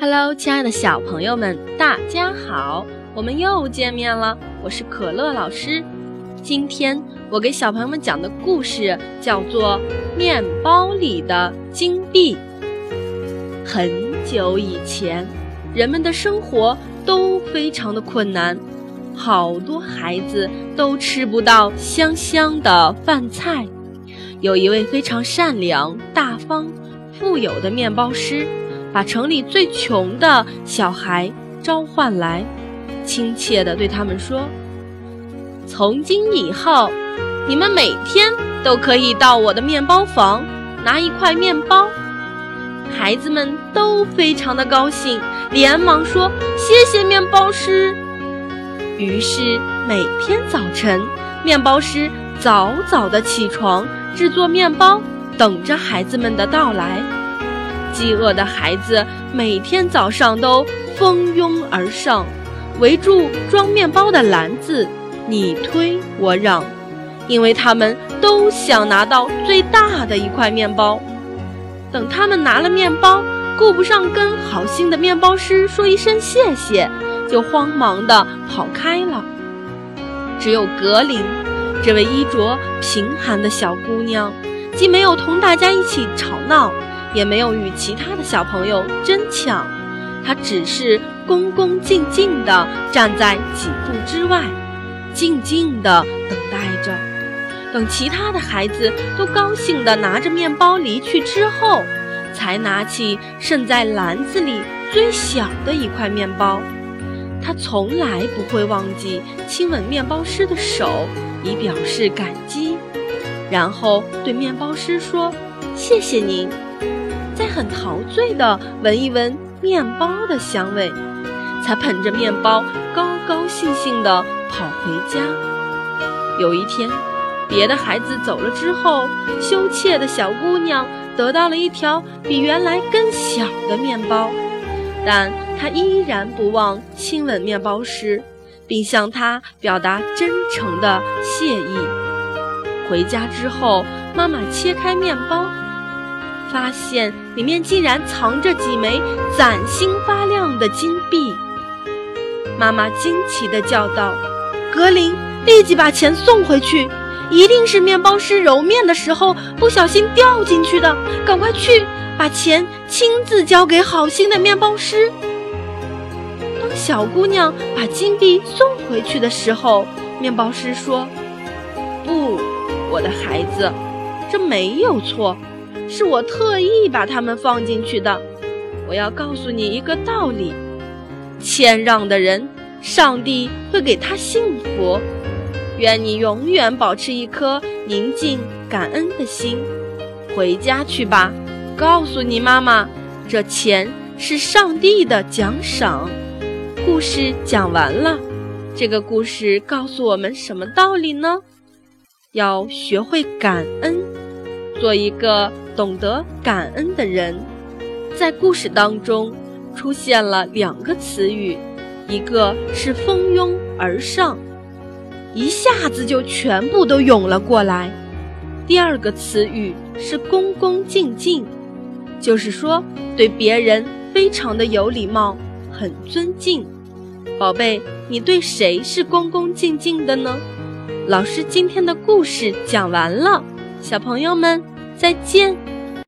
Hello，亲爱的小朋友们，大家好，我们又见面了。我是可乐老师。今天我给小朋友们讲的故事叫做《面包里的金币》。很久以前，人们的生活都非常的困难，好多孩子都吃不到香香的饭菜。有一位非常善良、大方、富有的面包师。把城里最穷的小孩召唤来，亲切地对他们说：“从今以后，你们每天都可以到我的面包房拿一块面包。”孩子们都非常的高兴，连忙说：“谢谢面包师。”于是每天早晨，面包师早早地起床制作面包，等着孩子们的到来。饥饿的孩子每天早上都蜂拥而上，围住装面包的篮子，你推我让，因为他们都想拿到最大的一块面包。等他们拿了面包，顾不上跟好心的面包师说一声谢谢，就慌忙地跑开了。只有格林，这位衣着贫寒的小姑娘，既没有同大家一起吵闹。也没有与其他的小朋友争抢，他只是恭恭敬敬地站在几步之外，静静地等待着。等其他的孩子都高兴地拿着面包离去之后，才拿起剩在篮子里最小的一块面包。他从来不会忘记亲吻面包师的手，以表示感激，然后对面包师说：“谢谢您。”很陶醉地闻一闻面包的香味，才捧着面包高高兴兴地跑回家。有一天，别的孩子走了之后，羞怯的小姑娘得到了一条比原来更小的面包，但她依然不忘亲吻面包师，并向他表达真诚的谢意。回家之后，妈妈切开面包。发现里面竟然藏着几枚崭新发亮的金币，妈妈惊奇地叫道：“格林，立即把钱送回去！一定是面包师揉面的时候不小心掉进去的，赶快去把钱亲自交给好心的面包师。”当小姑娘把金币送回去的时候，面包师说：“不，我的孩子，这没有错。”是我特意把它们放进去的。我要告诉你一个道理：谦让的人，上帝会给他幸福。愿你永远保持一颗宁静、感恩的心。回家去吧，告诉你妈妈，这钱是上帝的奖赏。故事讲完了，这个故事告诉我们什么道理呢？要学会感恩。做一个懂得感恩的人，在故事当中出现了两个词语，一个是蜂拥而上，一下子就全部都涌了过来；第二个词语是恭恭敬敬，就是说对别人非常的有礼貌，很尊敬。宝贝，你对谁是恭恭敬敬的呢？老师今天的故事讲完了。小朋友们，再见。